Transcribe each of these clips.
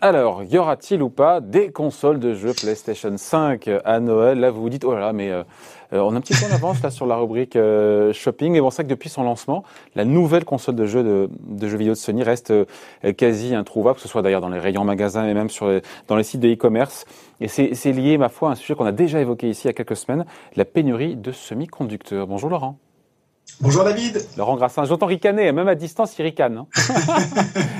Alors, y aura-t-il ou pas des consoles de jeux PlayStation 5 à Noël? Là, vous vous dites, oh là là, mais euh, euh, on a un petit peu en avance là sur la rubrique euh, shopping. Mais bon, c'est que depuis son lancement, la nouvelle console de jeux de, jeux vidéo de Sony reste quasi introuvable, que ce soit d'ailleurs dans les rayons magasins et même sur dans les sites de e-commerce. Et c'est lié, ma foi, à un sujet qu'on a déjà évoqué ici il y a quelques semaines, la pénurie de semi-conducteurs. Bonjour Laurent. Bonjour David. Laurent Grassin, j'entends ricaner, même à distance, il ricane. Hein.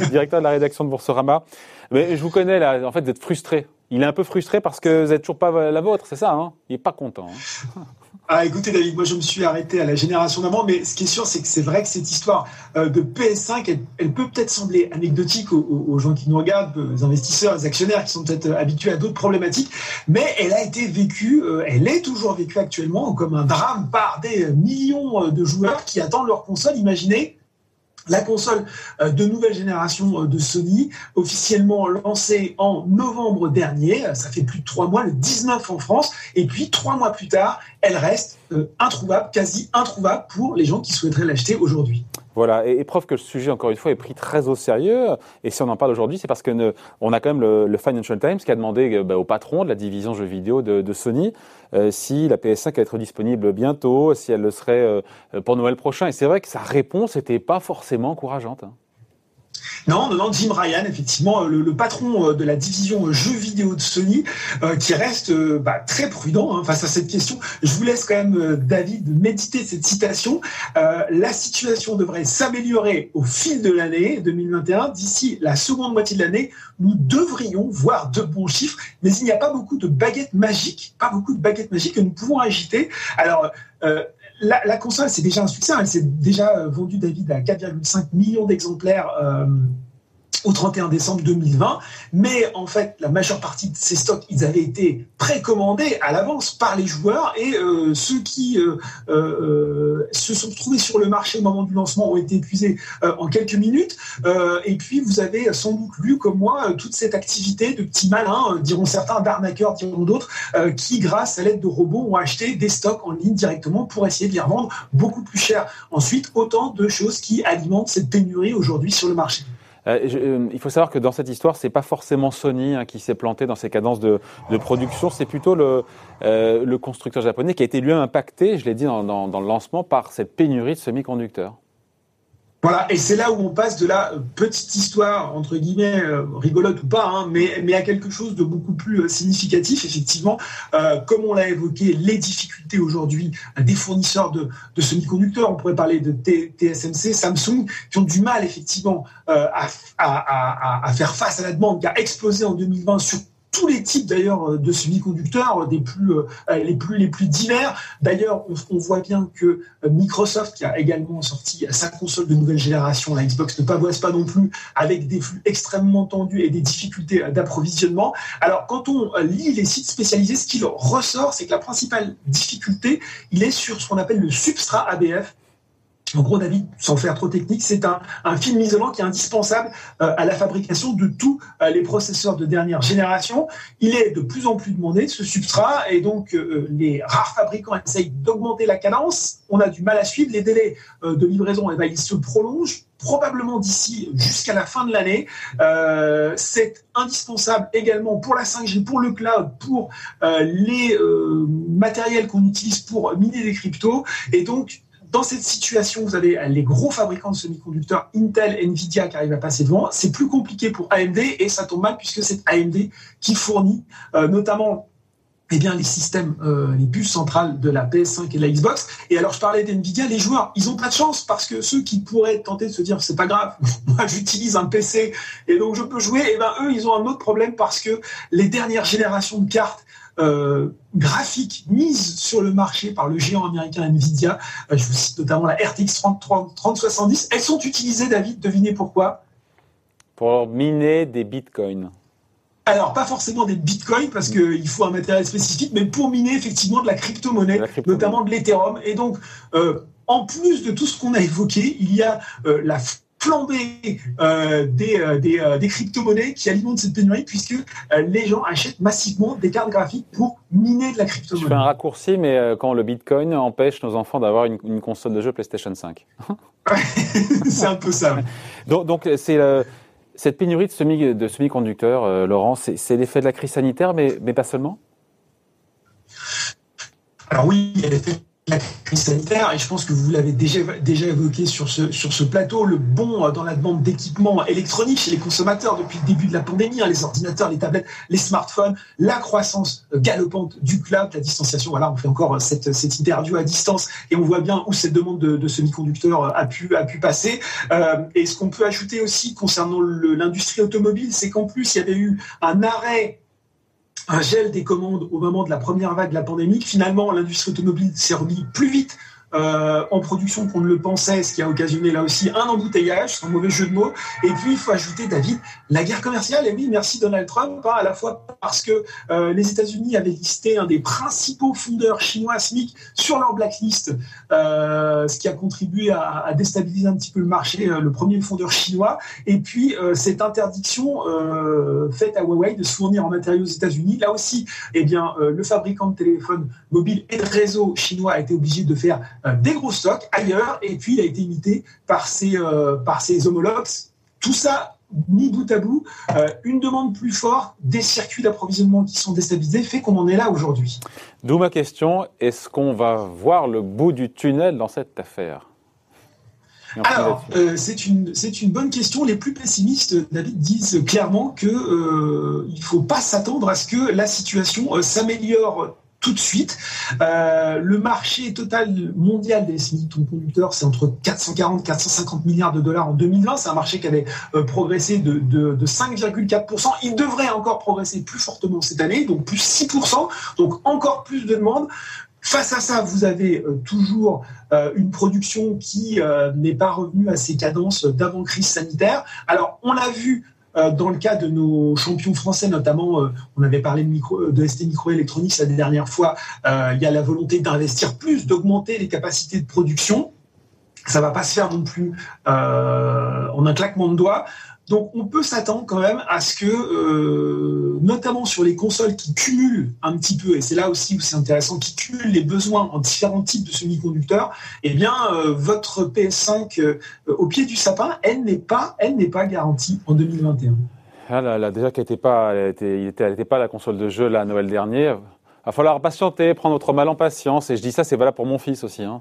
Directeur de la rédaction de Boursorama. Mais je vous connais là, en fait, vous êtes frustré. Il est un peu frustré parce que vous n'êtes toujours pas la vôtre, c'est ça hein? Il n'est pas content. Hein ah, écoutez, David, moi, je me suis arrêté à la génération d'avant, mais ce qui est sûr, c'est que c'est vrai que cette histoire euh, de PS5, elle, peut peut-être sembler anecdotique aux, gens qui nous regardent, aux investisseurs, aux actionnaires qui sont peut-être euh, habitués à d'autres problématiques, mais elle a été vécue, euh, elle est toujours vécue actuellement comme un drame par des millions de joueurs qui attendent leur console. Imaginez, la console euh, de nouvelle génération euh, de Sony, officiellement lancée en novembre dernier, ça fait plus de trois mois, le 19 en France, et puis trois mois plus tard, elle reste introuvable, quasi introuvable pour les gens qui souhaiteraient l'acheter aujourd'hui. Voilà, et, preuve que le sujet, encore une fois, est pris très au sérieux. Et si on en parle aujourd'hui, c'est parce que on a quand même le, Financial Times qui a demandé euh, bah, au patron de la division jeux vidéo de, Sony euh, si la PS5 allait être disponible bientôt, si elle le serait euh, pour Noël prochain. Et c'est vrai que sa réponse n'était pas forcément encourageante. Hein. Non, non, non, Jim Ryan, effectivement, euh, le, patron euh, de la division euh, jeux vidéo de Sony, qui reste bah, très prudent hein, face à cette question. Je vous laisse quand même, David, méditer cette citation. la situation devrait s'améliorer au fil de l'année 2021. D'ici la seconde moitié de l'année, nous devrions voir de bons chiffres, mais il n'y a pas beaucoup de baguettes magiques, pas beaucoup de baguettes magiques que nous pouvons agiter. Alors, la, console, c'est déjà un succès. Hein. Elle s'est déjà euh, vendue, David, à 4,5 millions d'exemplaires euh, au 31 décembre 2020. Mais en fait, la majeure partie de ces stocks, ils avaient été précommandés à l'avance par les joueurs et euh, ceux qui euh, euh, se sont trouvés sur le marché au moment du lancement ont été épuisés en quelques minutes. et puis, vous avez sans doute lu, comme moi, toute cette activité de petits malins, diront certains, d'arnaqueurs, diront d'autres, qui, grâce à l'aide de robots, ont acheté des stocks en ligne directement pour essayer de les revendre beaucoup plus cher. Ensuite, autant de choses qui alimentent cette pénurie aujourd'hui sur le marché. Euh, euh, il faut savoir que dans cette histoire, c'est pas forcément Sony hein, qui s'est planté dans ses cadences de, production, c'est plutôt le, euh, le, constructeur japonais qui a été lui impacté, je l'ai dit dans, dans, le lancement, par cette pénurie de semi-conducteurs. Voilà, et c'est là où on passe de la petite histoire, entre guillemets, euh, rigolote ou pas, hein, mais, mais à quelque chose de beaucoup plus euh, significatif, effectivement. Euh, comme on l'a évoqué, les difficultés aujourd'hui des fournisseurs de, semi-conducteurs, on pourrait parler de TSMC, Samsung, qui ont du mal, effectivement, à, à, à, faire face à la demande qui a explosé en 2020 sur tous les types d'ailleurs euh, de semi-conducteurs, euh, des plus euh, les plus les plus divers. D'ailleurs, on, voit bien que Microsoft, qui a également sorti sa console de nouvelle génération, la Xbox, ne pavoise pas non plus avec des flux extrêmement tendus et des difficultés d'approvisionnement. Alors, quand on lit les sites spécialisés, ce qui ressort, c'est que la principale difficulté, il est sur ce qu'on appelle le substrat ABF, en gros, David, sans faire trop technique, c'est un, film isolant qui est indispensable euh, à la fabrication de tous euh, les processeurs de dernière génération. Il est de plus en plus demandé, ce substrat, et donc euh, les rares fabricants essayent d'augmenter la cadence. On a du mal à suivre. Les délais de livraison, eh ben, ils se prolongent probablement d'ici jusqu'à la fin de l'année. c'est indispensable également pour la 5G, pour le cloud, pour les matériels qu'on utilise pour miner des cryptos. Et donc, dans cette situation, vous avez les gros fabricants de semi-conducteurs, Intel, Nvidia, qui arrivent à passer devant. C'est plus compliqué pour AMD et ça tombe mal puisque c'est AMD qui fournit euh, notamment eh bien, les systèmes, euh, les puces centrales de la PS5 et de la Xbox. Et alors, je parlais d'NVIDIA, les joueurs, ils ont pas de chance parce que ceux qui pourraient tenter de se dire, c'est pas grave, moi, j'utilise un PC et donc je peux jouer, eh ben, eux, ils ont un autre problème parce que les dernières générations de cartes euh, graphiques mises sur le marché par le géant américain Nvidia. Euh, je vous cite notamment la RTX 3070. Elles sont utilisées, David, devinez pourquoi? Pour miner des bitcoins. Alors, pas forcément des bitcoins, parce qu'il faut un matériel spécifique, mais pour miner effectivement de la crypto-monnaie, notamment de l'Ethereum. Et donc, euh, en plus de tout ce qu'on a évoqué, il y a la flambée euh, des, euh, des, euh, des crypto-monnaies qui alimentent cette pénurie puisque les gens achètent massivement des cartes graphiques pour miner de la crypto-monnaie. Je fais un raccourci, mais quand le Bitcoin empêche nos enfants d'avoir une, une, console de jeu PlayStation 5. c'est un peu ça. donc c'est Cette pénurie de, semi, de semi-conducteurs, Laurent, c'est l'effet de la crise sanitaire, mais, mais pas seulement? Alors oui, il y a l'effet la crise sanitaire, et je pense que vous l'avez déjà, déjà évoqué sur ce, sur ce plateau, le bond dans la demande d'équipements électroniques chez les consommateurs depuis le début de la pandémie, hein, les ordinateurs, les tablettes, les smartphones, la croissance galopante du cloud, la distanciation. Voilà, on fait encore cette, cette interview à distance et on voit bien où cette demande de, semi-conducteurs a pu, a pu passer. Euh, et ce qu'on peut ajouter aussi concernant l'industrie automobile, c'est qu'en plus, il y avait eu un arrêt un gel des commandes au moment de la première vague de la pandémie. Finalement, l'industrie automobile s'est remise plus vite euh, en production qu'on ne le pensait, ce qui a occasionné là aussi un embouteillage, sans mauvais jeu de mots. Et puis, il faut ajouter, David, la guerre commerciale. Et oui, merci Donald Trump, hein, à la fois parce que euh, les États-Unis avaient listé un des principaux fondeurs chinois SMIC sur leur blacklist, euh, ce qui a contribué à, à, déstabiliser un petit peu le marché, euh, le premier fondeur chinois. Et puis, euh, cette interdiction faite à Huawei de se fournir en matériaux aux États-Unis. Là aussi, eh bien, le fabricant de téléphones mobiles et de réseaux chinois a été obligé de faire euh, des gros stocks ailleurs, et puis il a été imité par ses, euh, par ses homologues. Tout ça mis bout à bout, euh, une demande plus forte, des circuits d'approvisionnement qui sont déstabilisés, fait qu'on en est là aujourd'hui. D'où ma question, est-ce qu'on va voir le bout du tunnel dans cette affaire? Alors, c'est une c'est une bonne question. Les plus pessimistes, David, disent clairement que euh, il faut pas s'attendre à ce que la situation s'améliore tout de suite. Euh, le marché total mondial des semi-conducteurs, c'est entre 440 450 milliards de dollars en 2020. C'est un marché qui avait euh, progressé de, de, de 5,4%. Il devrait encore progresser plus fortement cette année, donc plus 6%, donc encore plus de demandes. Face à ça, vous avez euh, toujours une production qui n'est pas revenue à ses cadences d'avant crise sanitaire. Alors, on l'a vu dans le cas de nos champions français, notamment, euh, on avait parlé de, ST Microelectronics la dernière fois, euh, il y a la volonté d'investir plus, d'augmenter les capacités de production. Ça va pas se faire non plus en un claquement de doigts. Donc on peut s'attendre quand même à ce que, euh, notamment sur les consoles qui cumulent un petit peu, et c'est là aussi où c'est intéressant, qui cumulent les besoins en différents types de semi-conducteurs, eh bien euh, votre PS5 euh, au pied du sapin, elle n'est pas, elle n'est pas garantie en 2021. Ah là, là, déjà qu'elle n'était pas, elle était, était, pas la console de jeu là Noël dernier. Il va falloir patienter, prendre notre mal en patience. Et je dis ça, c'est valable pour mon fils aussi. Hein.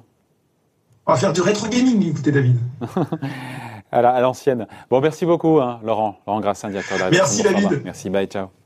On va faire du rétro gaming, écoutez David. à l'ancienne. Bon, merci beaucoup, hein, Laurent. Laurent Grassin, directeur de la Merci, David. Merci, bye, ciao.